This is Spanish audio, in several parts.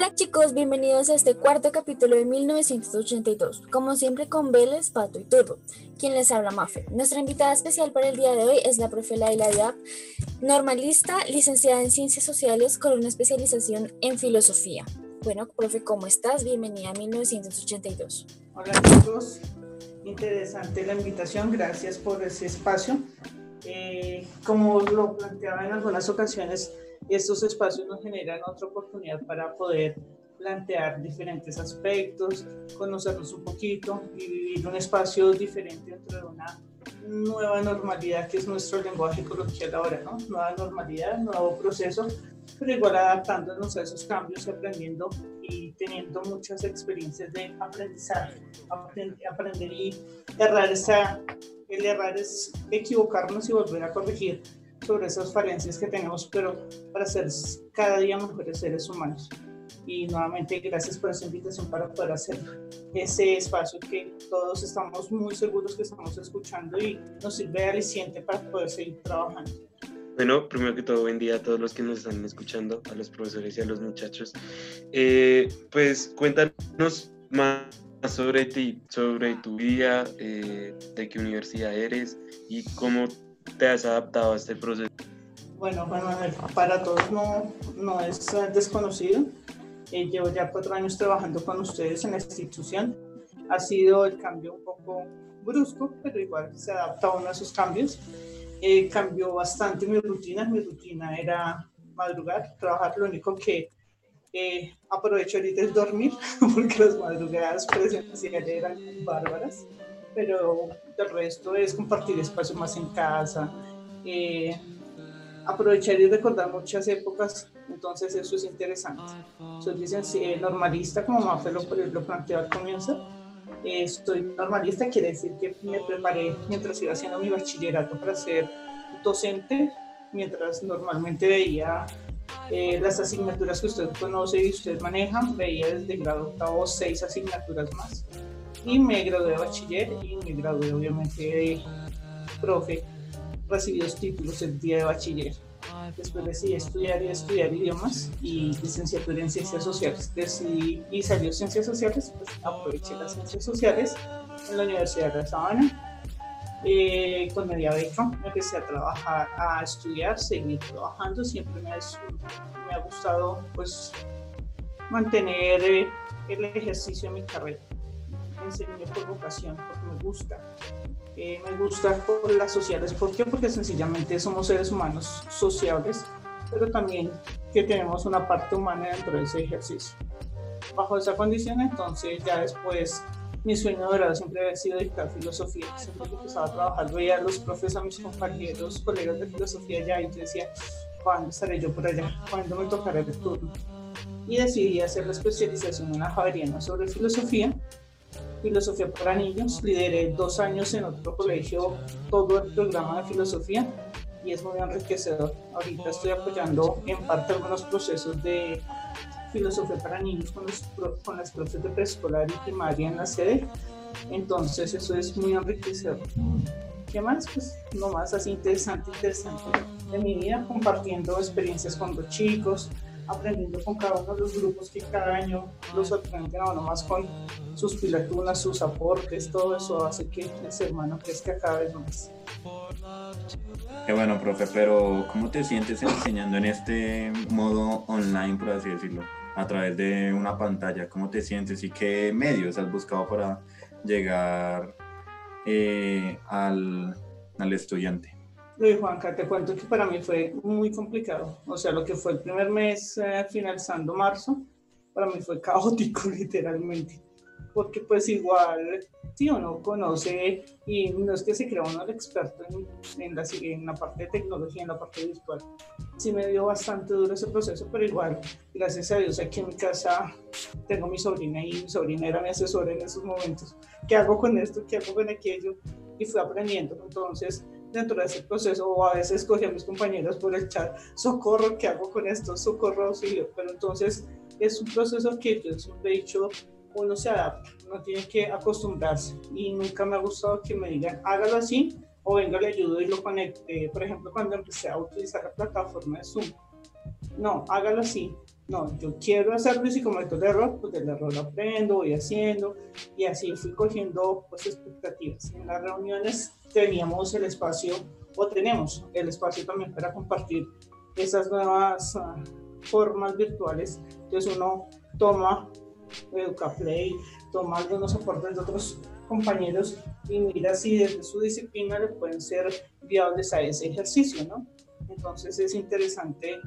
Hola chicos, bienvenidos a este cuarto capítulo de 1982, como siempre con Vélez, Pato y Turbo, quien les habla Mafe. Nuestra invitada especial para el día de hoy es la profe Laila Diab, normalista, licenciada en Ciencias Sociales con una especialización en Filosofía. Bueno, profe, ¿cómo estás? Bienvenida a 1982. Hola chicos, interesante la invitación, gracias por ese espacio. Eh, como lo planteaba en algunas ocasiones, estos espacios nos generan otra oportunidad para poder plantear diferentes aspectos, conocernos un poquito y vivir un espacio diferente dentro de una nueva normalidad que es nuestro lenguaje coloquial ahora, ¿no? Nueva normalidad, nuevo proceso, pero igual adaptándonos a esos cambios y aprendiendo y teniendo muchas experiencias de aprendizaje, aprender y errar. Esa, el errar es equivocarnos y volver a corregir sobre esas falencias que tenemos, pero para ser cada día mejores seres humanos. Y nuevamente, gracias por esa invitación para poder hacer ese espacio que todos estamos muy seguros que estamos escuchando y nos sirve de aliciente para poder seguir trabajando. Bueno, primero que todo, buen día a todos los que nos están escuchando, a los profesores y a los muchachos. Eh, pues cuéntanos más sobre ti, sobre tu vida, eh, de qué universidad eres y cómo te has adaptado a este proceso? Bueno, para todos no, no es desconocido. Eh, llevo ya cuatro años trabajando con ustedes en la institución. Ha sido el cambio un poco brusco, pero igual se adapta a uno esos cambios. Eh, cambió bastante mi rutina. Mi rutina era madrugar, trabajar. Lo único que eh, aprovecho ahorita es dormir, porque las madrugadas presenciales eran bárbaras pero el resto es compartir espacio más en casa, eh, aprovechar y recordar muchas épocas, entonces eso es interesante. Soy licenciada normalista, como Mafe lo, lo planteó al comienzo. Eh, estoy normalista, quiere decir que me preparé mientras iba haciendo mi bachillerato para ser docente, mientras normalmente veía eh, las asignaturas que usted conoce y usted maneja, veía desde grado octavo seis asignaturas más y me gradué de bachiller y me gradué obviamente de profe, recibí dos títulos el día de bachiller. Después decidí estudiar y estudiar idiomas y licenciatura en ciencias sociales. Decidí y salió ciencias sociales, pues aproveché las ciencias sociales en la Universidad de La Sabana. Eh, con media beca empecé a trabajar, a estudiar, seguir trabajando. Siempre me ha, me ha gustado pues mantener eh, el ejercicio de mi carrera enseño por vocación, porque me gusta. Eh, me gusta por las sociales. ¿Por qué? Porque sencillamente somos seres humanos sociables, pero también que tenemos una parte humana dentro de ese ejercicio. Bajo esa condición, entonces, ya después, mi sueño dorado siempre había sido dictar filosofía. Siempre que empezaba a trabajar, veía a los profes, a mis compañeros, colegas de filosofía ya, y yo decía, ¿cuándo estaré yo por allá? ¿Cuándo me tocará el turno? Y decidí hacer la especialización en la Javeriana sobre filosofía filosofía para niños. Lideré dos años en otro colegio todo el programa de filosofía y es muy enriquecedor. Ahorita estoy apoyando en parte algunos procesos de filosofía para niños con, los, con las clases de preescolar y primaria en la sede. Entonces eso es muy enriquecedor. ¿Qué más? Pues no más así interesante, interesante de mi vida, compartiendo experiencias con los chicos, aprendiendo con cada uno de los grupos que cada año los aprenden a uno más con sus pilatunas, sus aportes, todo eso hace que el ser humano crezca cada vez más. Qué bueno, profe, pero ¿cómo te sientes enseñando en este modo online, por así decirlo, a través de una pantalla? ¿Cómo te sientes y qué medios has buscado para llegar eh, al, al estudiante? Luis Juanca, te cuento que para mí fue muy complicado. O sea, lo que fue el primer mes eh, finalizando marzo, para mí fue caótico literalmente. Porque pues igual, si uno conoce y no es que se crea uno el experto en, en, la, en la parte de tecnología, en la parte virtual. Sí me dio bastante duro ese proceso, pero igual, gracias a Dios, aquí en mi casa tengo mi sobrina y mi sobrina era mi asesora en esos momentos. ¿Qué hago con esto? ¿Qué hago con aquello? Y fui aprendiendo. Entonces, dentro de ese proceso o a veces cogí a mis compañeros por el chat, socorro, ¿qué hago con esto? Socorro, auxilio. Pero entonces es un proceso que yo siempre he dicho, uno se adapta, uno tiene que acostumbrarse y nunca me ha gustado que me digan, hágalo así o venga, le ayudo y lo conecte. Por ejemplo, cuando empecé a utilizar la plataforma de Zoom, no, hágalo así. No, yo quiero hacerlo y si cometo el error, pues del error aprendo, voy haciendo y así fui cogiendo pues expectativas. En las reuniones teníamos el espacio o tenemos el espacio también para compartir esas nuevas uh, formas virtuales. Entonces uno toma EducaPlay, toma algunos aportes de otros compañeros y mira si desde su disciplina le pueden ser viables a ese ejercicio, ¿no? Entonces es interesante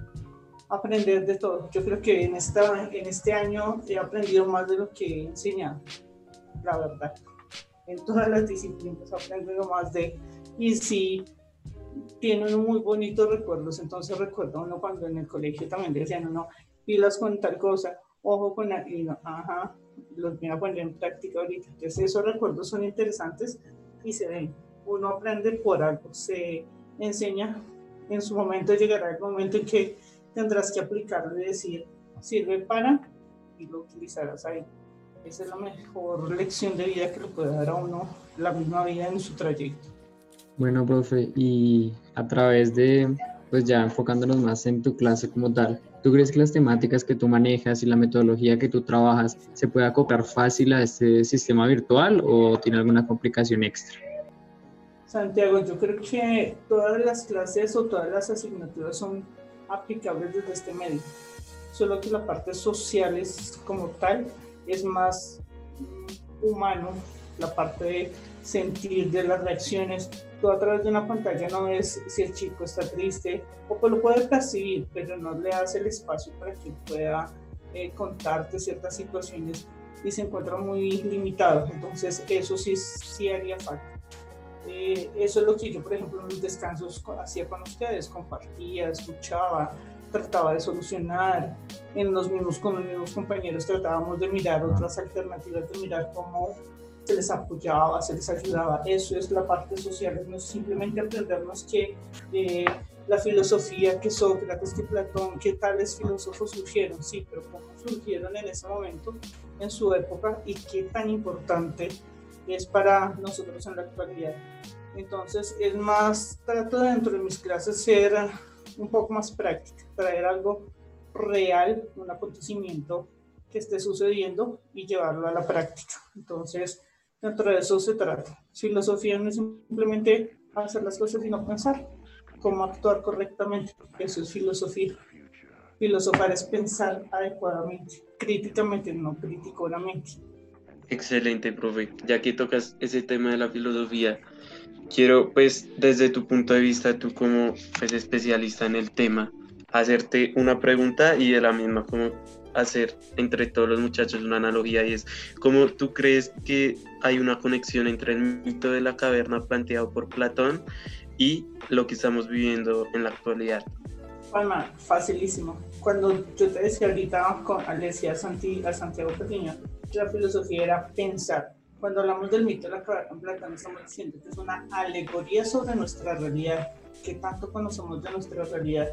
aprender de todo. Yo creo que en, esta, en este año he aprendido más de lo que he enseñado, la verdad. En todas las disciplinas he aprendido más de... Y si tiene muy bonitos recuerdos, entonces recuerdo uno cuando en el colegio también decían, no, pilas con tal cosa, ojo con la... Y ajá, los voy a poner en práctica ahorita. Entonces esos recuerdos son interesantes y se ven. Uno aprende por algo, se enseña. En su momento llegará el momento en que tendrás que aplicarlo y decir, sirve para, y lo utilizarás ahí. Esa es la mejor lección de vida que le puede dar a uno la misma vida en su trayecto. Bueno, profe, y a través de, pues ya enfocándonos más en tu clase como tal, ¿tú crees que las temáticas que tú manejas y la metodología que tú trabajas se puede acoplar fácil a este sistema virtual o tiene alguna complicación extra? Santiago, yo creo que todas las clases o todas las asignaturas son aplicables desde este medio. Solo que la parte social es como tal, es más humano, la parte de sentir de las reacciones. Tú a través de una pantalla no ves si el chico está triste o lo puede percibir, pero no le das el espacio para que pueda eh, contarte ciertas situaciones y se encuentra muy limitado. Entonces eso sí, sí haría falta. Eh, eso es lo que yo, por ejemplo, en los descansos hacía con ustedes, compartía, escuchaba, trataba de solucionar. En los mismos, con los mismos compañeros tratábamos de mirar otras alternativas, de mirar cómo se les apoyaba, se les ayudaba. Eso es la parte social, no es simplemente aprendernos que eh, la filosofía, que Sócrates, que Platón, que tales filósofos surgieron, sí, pero cómo surgieron en ese momento, en su época, y qué tan importante es para nosotros en la actualidad. Entonces, es más, trato dentro de mis clases ser un poco más práctica, traer algo real, un acontecimiento que esté sucediendo y llevarlo a la práctica. Entonces, dentro de eso se trata. Filosofía no es simplemente hacer las cosas, sino pensar cómo actuar correctamente. Eso es filosofía. Filosofar es pensar adecuadamente, críticamente, no criticoramente. Excelente, profe. Ya que tocas ese tema de la filosofía, quiero, pues, desde tu punto de vista, tú como pues, especialista en el tema, hacerte una pregunta y de la misma como hacer entre todos los muchachos una analogía y es cómo tú crees que hay una conexión entre el mito de la caverna planteado por Platón y lo que estamos viviendo en la actualidad. Palma, facilísimo. Cuando yo te decía ahorita, con, le decía a, Santiago Pequeño, la filosofía era pensar. Cuando hablamos del mito de la caverna Platón, estamos diciendo que es una alegoría sobre nuestra realidad, que tanto conocemos de nuestra realidad.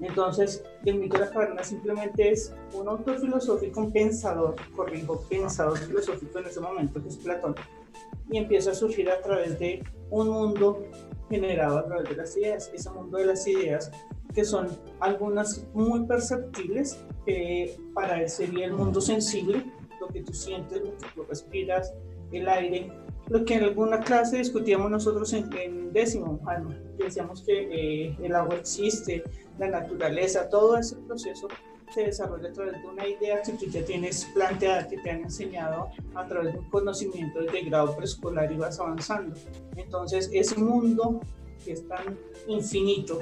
Entonces, el mito de la caverna simplemente es un autor filosófico, un pensador, corrijo, pensador filosófico en ese momento, que es Platón, y empieza a surgir a través de un mundo generado a través de las ideas. Ese mundo de las ideas, que son algunas muy perceptibles, que para él sería el mundo sensible, lo que tú sientes, lo que tú respiras, el aire, lo que en alguna clase discutíamos nosotros en, décimo, decíamos que eh, el agua existe, la naturaleza, todo ese proceso se desarrolla a través de una idea que tú ya tienes planteada, que te han enseñado a través de un conocimiento de grado preescolar y vas avanzando. Entonces, ese mundo que es tan infinito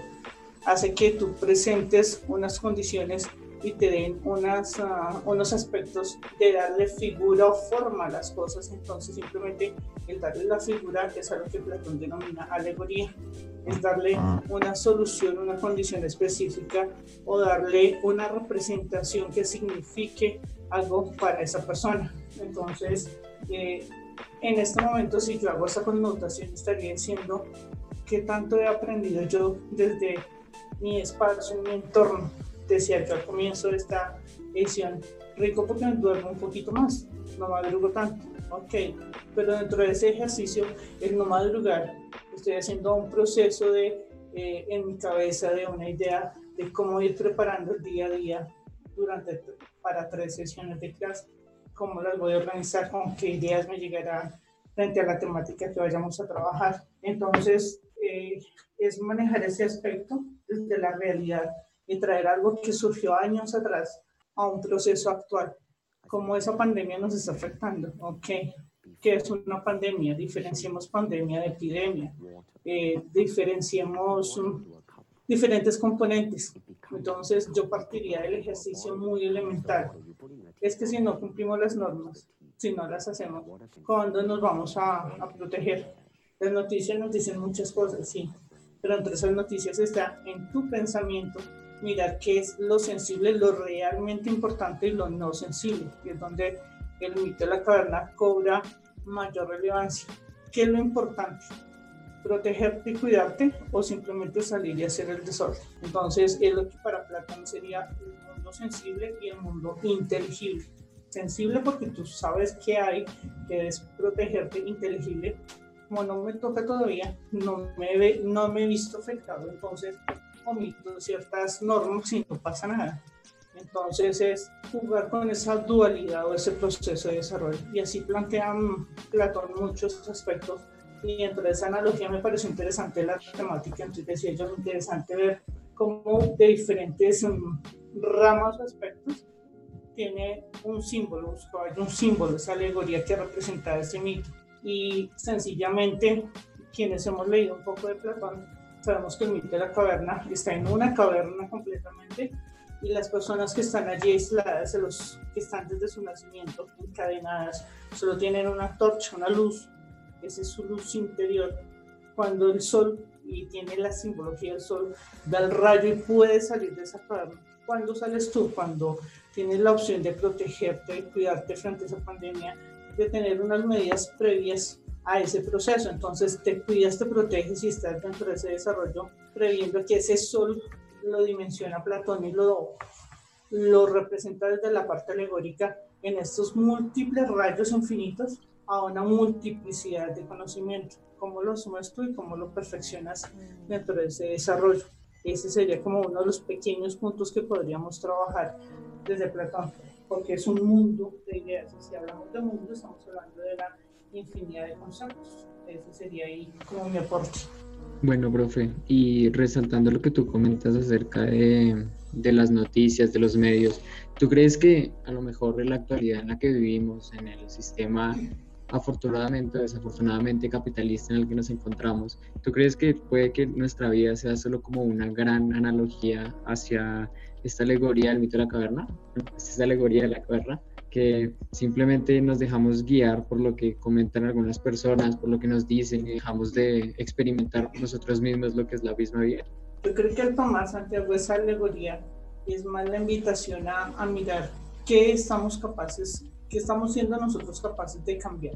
hace que tú presentes unas condiciones y te den unas, ah, unos aspectos de darle figura o forma a las cosas. Entonces, simplemente el darle la figura es algo que Platón denomina alegoría. Es darle ah. una solución, una condición específica o darle una representación que signifique algo para esa persona. Entonces, eh, en este momento, si yo hago esa connotación, estaría diciendo qué tanto he aprendido yo desde mi espacio, mi entorno decía yo al comienzo de esta edición, rico porque me duermo un poquito más, no madrugo tanto, ok, pero dentro de ese ejercicio, el no madrugar, estoy haciendo un proceso de, eh, en mi cabeza de una idea de cómo ir preparando el día a día durante para tres sesiones de clase, cómo las voy a organizar, con qué ideas me llegarán frente a la temática que vayamos a trabajar. Entonces, eh, es manejar ese aspecto desde la realidad y traer algo que surgió años atrás a un proceso actual. Cómo esa pandemia nos está afectando. Ok, ¿qué es una pandemia? Diferenciemos pandemia de epidemia. Eh, diferenciemos diferentes componentes. Entonces, yo partiría del ejercicio muy elemental. Es que si no cumplimos las normas, si no las hacemos, ¿cuándo nos vamos a, a proteger? Las noticias nos dicen muchas cosas, sí, pero entre esas noticias está en tu pensamiento mirar qué es lo sensible, lo realmente importante y lo no sensible, y es donde el mito de la caverna cobra mayor relevancia. ¿Qué es lo importante? protegerte y cuidarte o simplemente salir y hacer el desorden. Entonces, es lo que para Platón sería el mundo sensible y el mundo inteligible. Sensible porque tú sabes qué hay, que es protegerte, inteligible. Como no me toca todavía, no me, ve, no me he visto afectado, entonces omito ciertas normas y no pasa nada. Entonces es jugar con esa dualidad o ese proceso de desarrollo. Y así plantean Platón muchos aspectos y dentro de esa analogía me pareció interesante la temática, entonces decía yo, interesante ver cómo de diferentes um, ramas o aspectos tiene un símbolo, un símbolo, esa alegoría que representa ese mito. Y sencillamente, quienes hemos leído un poco de Platón, sabemos que el mito de la caverna está en una caverna completamente y las personas que están allí aisladas, los que están desde su nacimiento, encadenadas, solo tienen una torcha, una luz esa es su luz interior. Cuando el sol, y tiene la simbología del sol, da el rayo y puede salir de esa caverna. ¿Cuándo sales tú? Cuando tienes la opción de protegerte y cuidarte frente a esa pandemia, de tener unas medidas previas a ese proceso. Entonces te cuidas, te proteges y estás dentro de ese desarrollo, previendo que ese sol lo dimensiona Platón y lo, lo representa desde la parte alegórica en estos múltiples rayos infinitos a una multiplicidad de conocimiento. ¿Cómo lo asumes tú y cómo lo perfeccionas dentro de ese desarrollo? Ese sería como uno de los pequeños puntos que podríamos trabajar desde Platón, porque es un mundo de ideas. Si hablamos de mundo, estamos hablando de la infinidad de conceptos. Ese sería ahí como mi aporte. Bueno, profe, y resaltando lo que tú comentas acerca de, de, las noticias, de los medios, ¿tú crees que a lo mejor en la actualidad en la que vivimos, en el sistema afortunadamente o desafortunadamente capitalista en el que nos encontramos, ¿tú crees que puede que nuestra vida sea solo como una gran analogía hacia esta alegoría del mito de la caverna? Esta alegoría de la caverna, que simplemente nos dejamos guiar por lo que comentan algunas personas, por lo que nos dicen y dejamos de experimentar nosotros mismos lo que es la misma vida. Yo creo que el tomar Santiago esa alegoría es más la invitación a, a mirar qué estamos capaces que estamos siendo nosotros capaces de cambiar.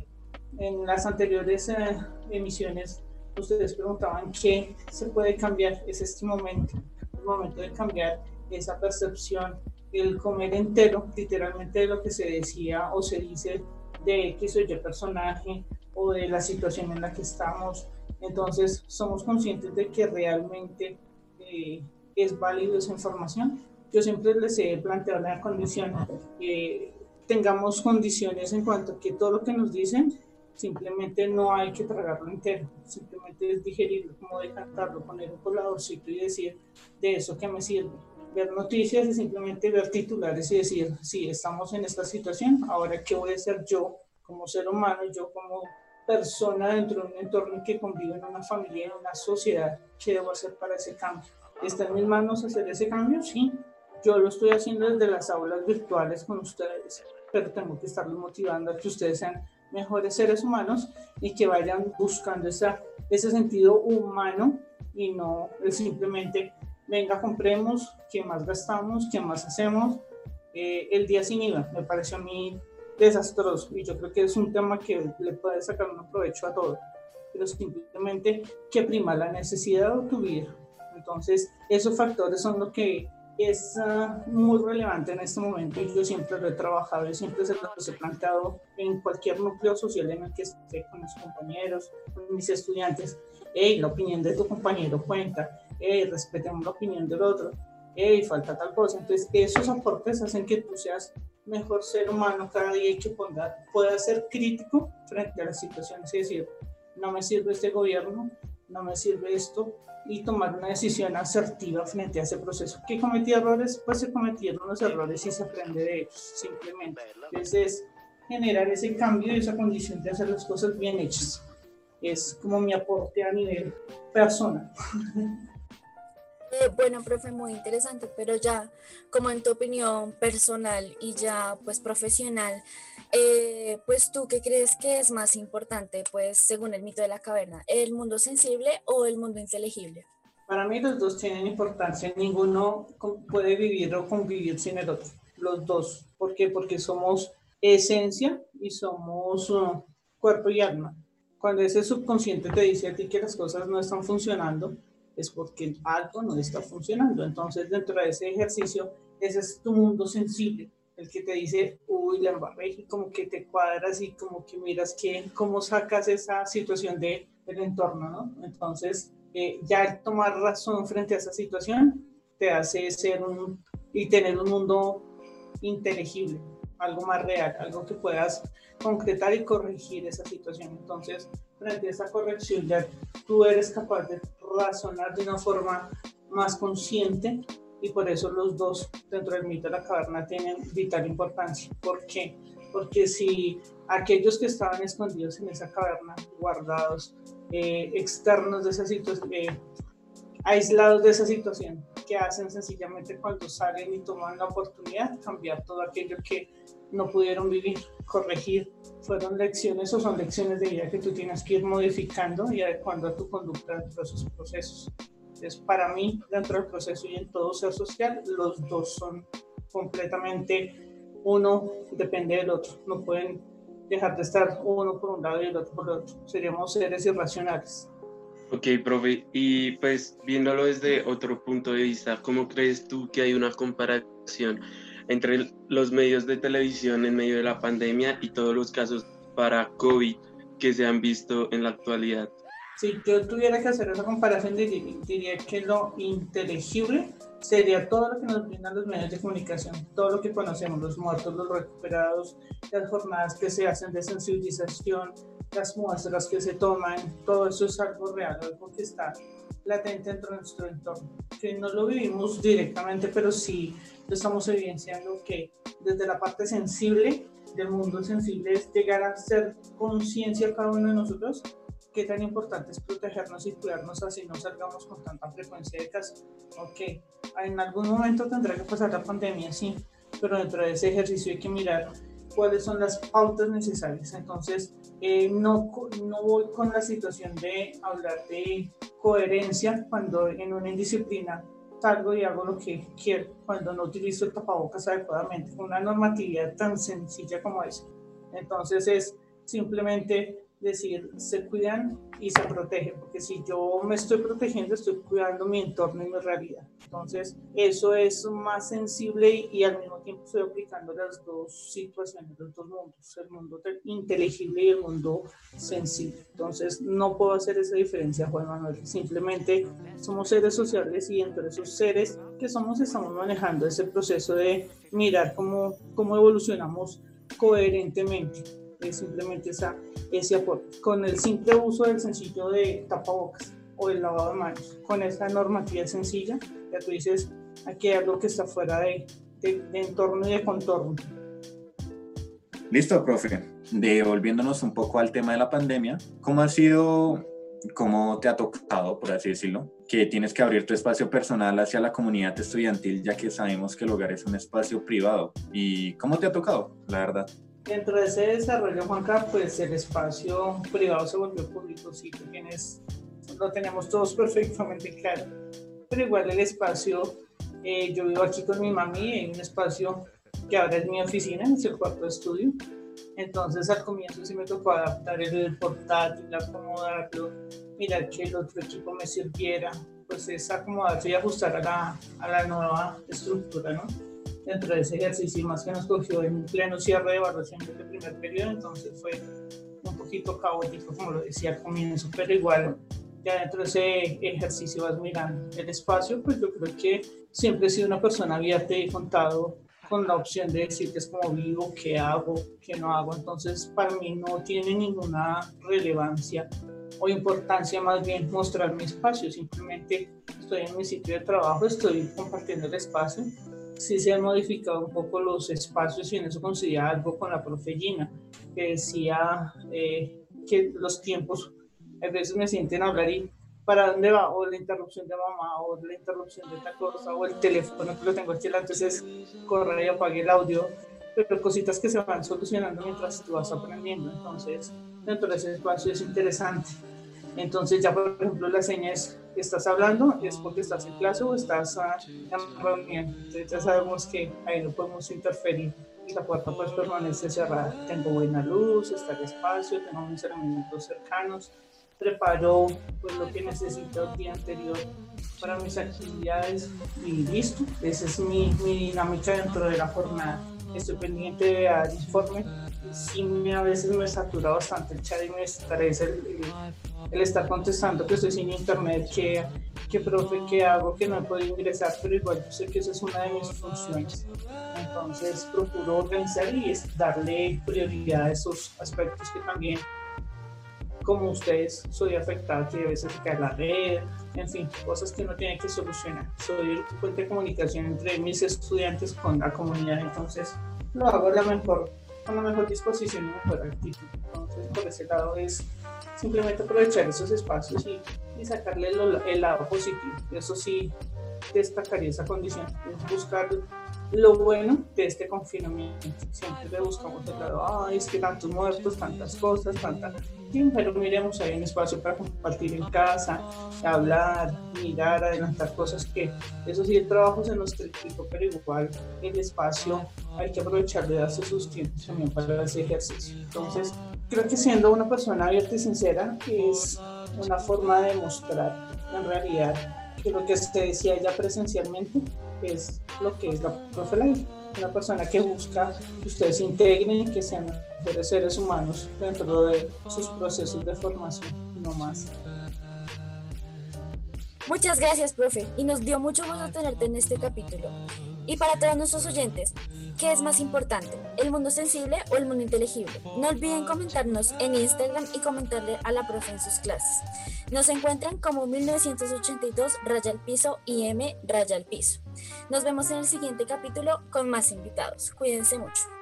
En las anteriores eh, emisiones, ustedes preguntaban qué se puede cambiar. Es este momento, el momento de cambiar esa percepción, el comer entero, literalmente de lo que se decía o se dice de X o Y personaje o de la situación en la que estamos. Entonces, somos conscientes de que realmente eh, es válido esa información. Yo siempre les he planteado la condición. Eh, tengamos condiciones en cuanto a que todo lo que nos dicen simplemente no hay que tragarlo entero, simplemente es digerirlo, como decantarlo, poner un coladorcito y decir de eso que me sirve. Ver noticias y simplemente ver titulares y decir, sí, estamos en esta situación, ahora qué voy a hacer yo como ser humano, yo como persona dentro de un entorno que convive en una familia, en una sociedad, ¿qué debo hacer para ese cambio? ¿Está en mis manos hacer ese cambio? Sí, yo lo estoy haciendo desde las aulas virtuales con ustedes pero tengo que estarlos motivando a que ustedes sean mejores seres humanos y que vayan buscando esa, ese sentido humano y no simplemente, venga, compremos, ¿qué más gastamos? ¿Qué más hacemos? Eh, el día sin IVA me pareció a mí desastroso y yo creo que es un tema que le puede sacar un provecho a todos, pero simplemente que prima la necesidad de tu vida. Entonces, esos factores son lo que es ah, muy relevante en este momento y yo siempre lo he trabajado, y siempre se lo he planteado en cualquier núcleo social en el que esté con mis compañeros, con mis estudiantes. Hey, la opinión de tu compañero cuenta. Hey, respetemos la opinión del otro. hey, falta tal cosa. Entonces, esos aportes hacen que tú seas mejor ser humano cada día y que pueda ser crítico frente a las situaciones y decir, no me sirve este gobierno, no me sirve esto, y tomar una decisión asertiva frente a ese proceso. ¿Qué cometí errores? Pues se cometieron los errores y se aprende de ellos, simplemente. Entonces, generar ese cambio y esa condición de hacer las cosas bien hechas. Es como mi aporte a nivel personal. Eh, bueno, profe, muy interesante, pero ya como en tu opinión personal y ya pues profesional, eh, pues tú qué crees que es más importante, pues según el mito de la caverna, el mundo sensible o el mundo inteligible? Para mí los dos tienen importancia, ninguno puede vivir o convivir sin el otro, los dos. ¿Por qué? Porque somos esencia y somos uh, cuerpo y alma. Cuando ese subconsciente te dice a ti que las cosas no están funcionando, es porque algo no está funcionando. Entonces, dentro de ese ejercicio, ese es tu mundo sensible, el que te dice, uy, la embarré, y como que te cuadras y como que miras que, cómo sacas esa situación de, del entorno, ¿no? Entonces, eh, ya el tomar razón frente a esa situación te hace ser un, y tener un mundo inteligible, algo más real, algo que puedas concretar y corregir esa situación. Entonces, frente a esa corrección, ya tú eres capaz de razonar de una forma más consciente y por eso los dos dentro del mito de la caverna tienen vital importancia. ¿Por qué? Porque si aquellos que estaban escondidos en esa caverna, guardados, eh, externos de esa situación, eh, aislados de esa situación, que hacen sencillamente cuando salen y toman la oportunidad, cambiar todo aquello que no pudieron vivir, corregir. Fueron lecciones o son lecciones de vida que tú tienes que ir modificando y adecuando a tu conducta dentro de esos procesos. Entonces, para mí, dentro del proceso y en todo ser social, los dos son completamente, uno depende del otro. No pueden dejar de estar uno por un lado y el otro por el otro. Seríamos seres irracionales. Ok, profe, y pues viéndolo desde otro punto de vista, ¿cómo crees tú que hay una comparación entre los medios de televisión en medio de la pandemia y todos los casos para COVID que se han visto en la actualidad? Si yo tuviera que hacer esa comparación, diría que lo inteligible sería todo lo que nos brindan los medios de comunicación, todo lo que conocemos, los muertos, los recuperados, las jornadas que se hacen de sensibilización, las muestras que se toman, todo eso es algo real, algo que está latente dentro de nuestro entorno, que no lo vivimos directamente, pero sí lo estamos evidenciando que desde la parte sensible del mundo sensible es llegar a ser conciencia cada uno de nosotros qué tan importante es protegernos y cuidarnos así no salgamos con tanta frecuencia de casos. Ok, en algún momento tendrá que pasar la pandemia, sí, pero dentro de ese ejercicio hay que mirar cuáles son las pautas necesarias. Entonces, eh, no, no voy con la situación de hablar de coherencia cuando en una indisciplina salgo y hago lo que quiero, cuando no utilizo el tapabocas adecuadamente, una normatividad tan sencilla como esa. Entonces, es simplemente decir, se cuidan y se protegen, porque si yo me estoy protegiendo, estoy cuidando mi entorno y mi realidad. Entonces, eso es más sensible y, al mismo tiempo estoy aplicando las dos situaciones, los dos mundos, el mundo inteligible y el mundo sensible. Entonces, no puedo hacer esa diferencia, Juan Manuel. Simplemente somos seres sociales y entre esos seres que somos estamos manejando ese proceso de mirar cómo, cómo evolucionamos coherentemente es simplemente esa, ese aporte. Con el simple uso del sencillo de tapabocas o el lavado de manos, con esa normativa sencilla, ya tú dices, aquí hay algo que está fuera de, de, entorno y de contorno. Listo, profe. Devolviéndonos un poco al tema de la pandemia, ¿cómo ha sido, cómo te ha tocado, por así decirlo, que tienes que abrir tu espacio personal hacia la comunidad estudiantil, ya que sabemos que el hogar es un espacio privado? ¿Y cómo te ha tocado, la verdad? Dentro de ese desarrollo, Juanca, pues el espacio privado se volvió público, sí, tienes, lo tenemos todos perfectamente claro. Pero igual el espacio, eh, yo vivo aquí con mi mami en un espacio que ahora es mi oficina, es el cuarto estudio. Entonces al comienzo sí me tocó adaptar el portátil, acomodarlo, mirar que el otro equipo me sirviera, pues es acomodarse y ajustar a la, a la nueva estructura, ¿no? Dentro de ese ejercicio, más que nos cogió en pleno cierre de evaluación del primer periodo, entonces fue un poquito caótico, como lo decía al comienzo, pero igual ya dentro de ese ejercicio vas mirando el espacio, pues yo creo que siempre he sido una persona abierta y contado con la opción de decir que es como vivo, qué hago, qué no hago. Entonces, para mí no tiene ninguna relevancia o importancia más bien mostrar mi espacio. Simplemente estoy en mi sitio de trabajo, estoy compartiendo el espacio. Sí se han modificado un poco los espacios y en eso coincidía algo con la profe Gina, que decía eh, que los tiempos a veces me sienten a hablar y para dónde va, o la interrupción de mamá, o la interrupción de esta cosa, o el teléfono que lo tengo aquí entonces corre y apague el audio, pero cositas que se van solucionando mientras tú vas aprendiendo. Entonces, dentro de ese espacio es interesante. Entonces, ya por ejemplo, la seña es estás hablando, es porque estás en clase o estás ah, en reunión. Entonces, ya sabemos que ahí no podemos interferir. La puerta pues permanece cerrada. Tengo buena luz, está el espacio, tengo mis elementos cercanos preparo pues, lo que necesito el día anterior para mis actividades y listo. Esa es mi, mi dinámica dentro de la jornada. Estoy pendiente de dar informe. Sí, a veces me satura bastante el chat y me estresa el, el, estar contestando que estoy sin internet, que, que profe, que hago, que no puedo ingresar, pero igual yo sé que esa es una de mis funciones. Entonces procuro organizar y darle prioridad a esos aspectos que también como ustedes, soy afectada que a veces cae la red, en fin, cosas que uno tiene que solucionar. Soy el puente de comunicación entre mis estudiantes con la comunidad, entonces lo hago la mejor, con la mejor disposición y mejor actitud. Entonces, por ese lado es simplemente aprovechar esos espacios y, y sacarle el lado positivo. Eso sí, destacaría esa condición, es buscar lo bueno de este confinamiento. Siempre le buscamos el lado, ay, es que tantos muertos, tantas cosas, tantas... Pero miremos, hay un espacio para compartir en casa, hablar, mirar, adelantar cosas que, eso sí, el trabajo se nos triplicó, pero igual el espacio hay que aprovechar de darse sus tiempos también para ese ejercicio. Entonces, creo que siendo una persona abierta y sincera es una forma de mostrar en realidad que lo que se decía ya presencialmente es lo que es la profe una persona que busca que ustedes integren, que sean mejores seres humanos dentro de sus procesos de formación, no más. Muchas gracias, profe, y nos dio mucho gusto tenerte en este capítulo. Y para todos nuestros oyentes, ¿qué es más importante, el mundo sensible o el mundo inteligible? No olviden comentarnos en Instagram y comentarle a la profe en sus clases. Nos encuentran como 1982 raya al piso IM raya al piso. Nos vemos en el siguiente capítulo con más invitados. Cuídense mucho.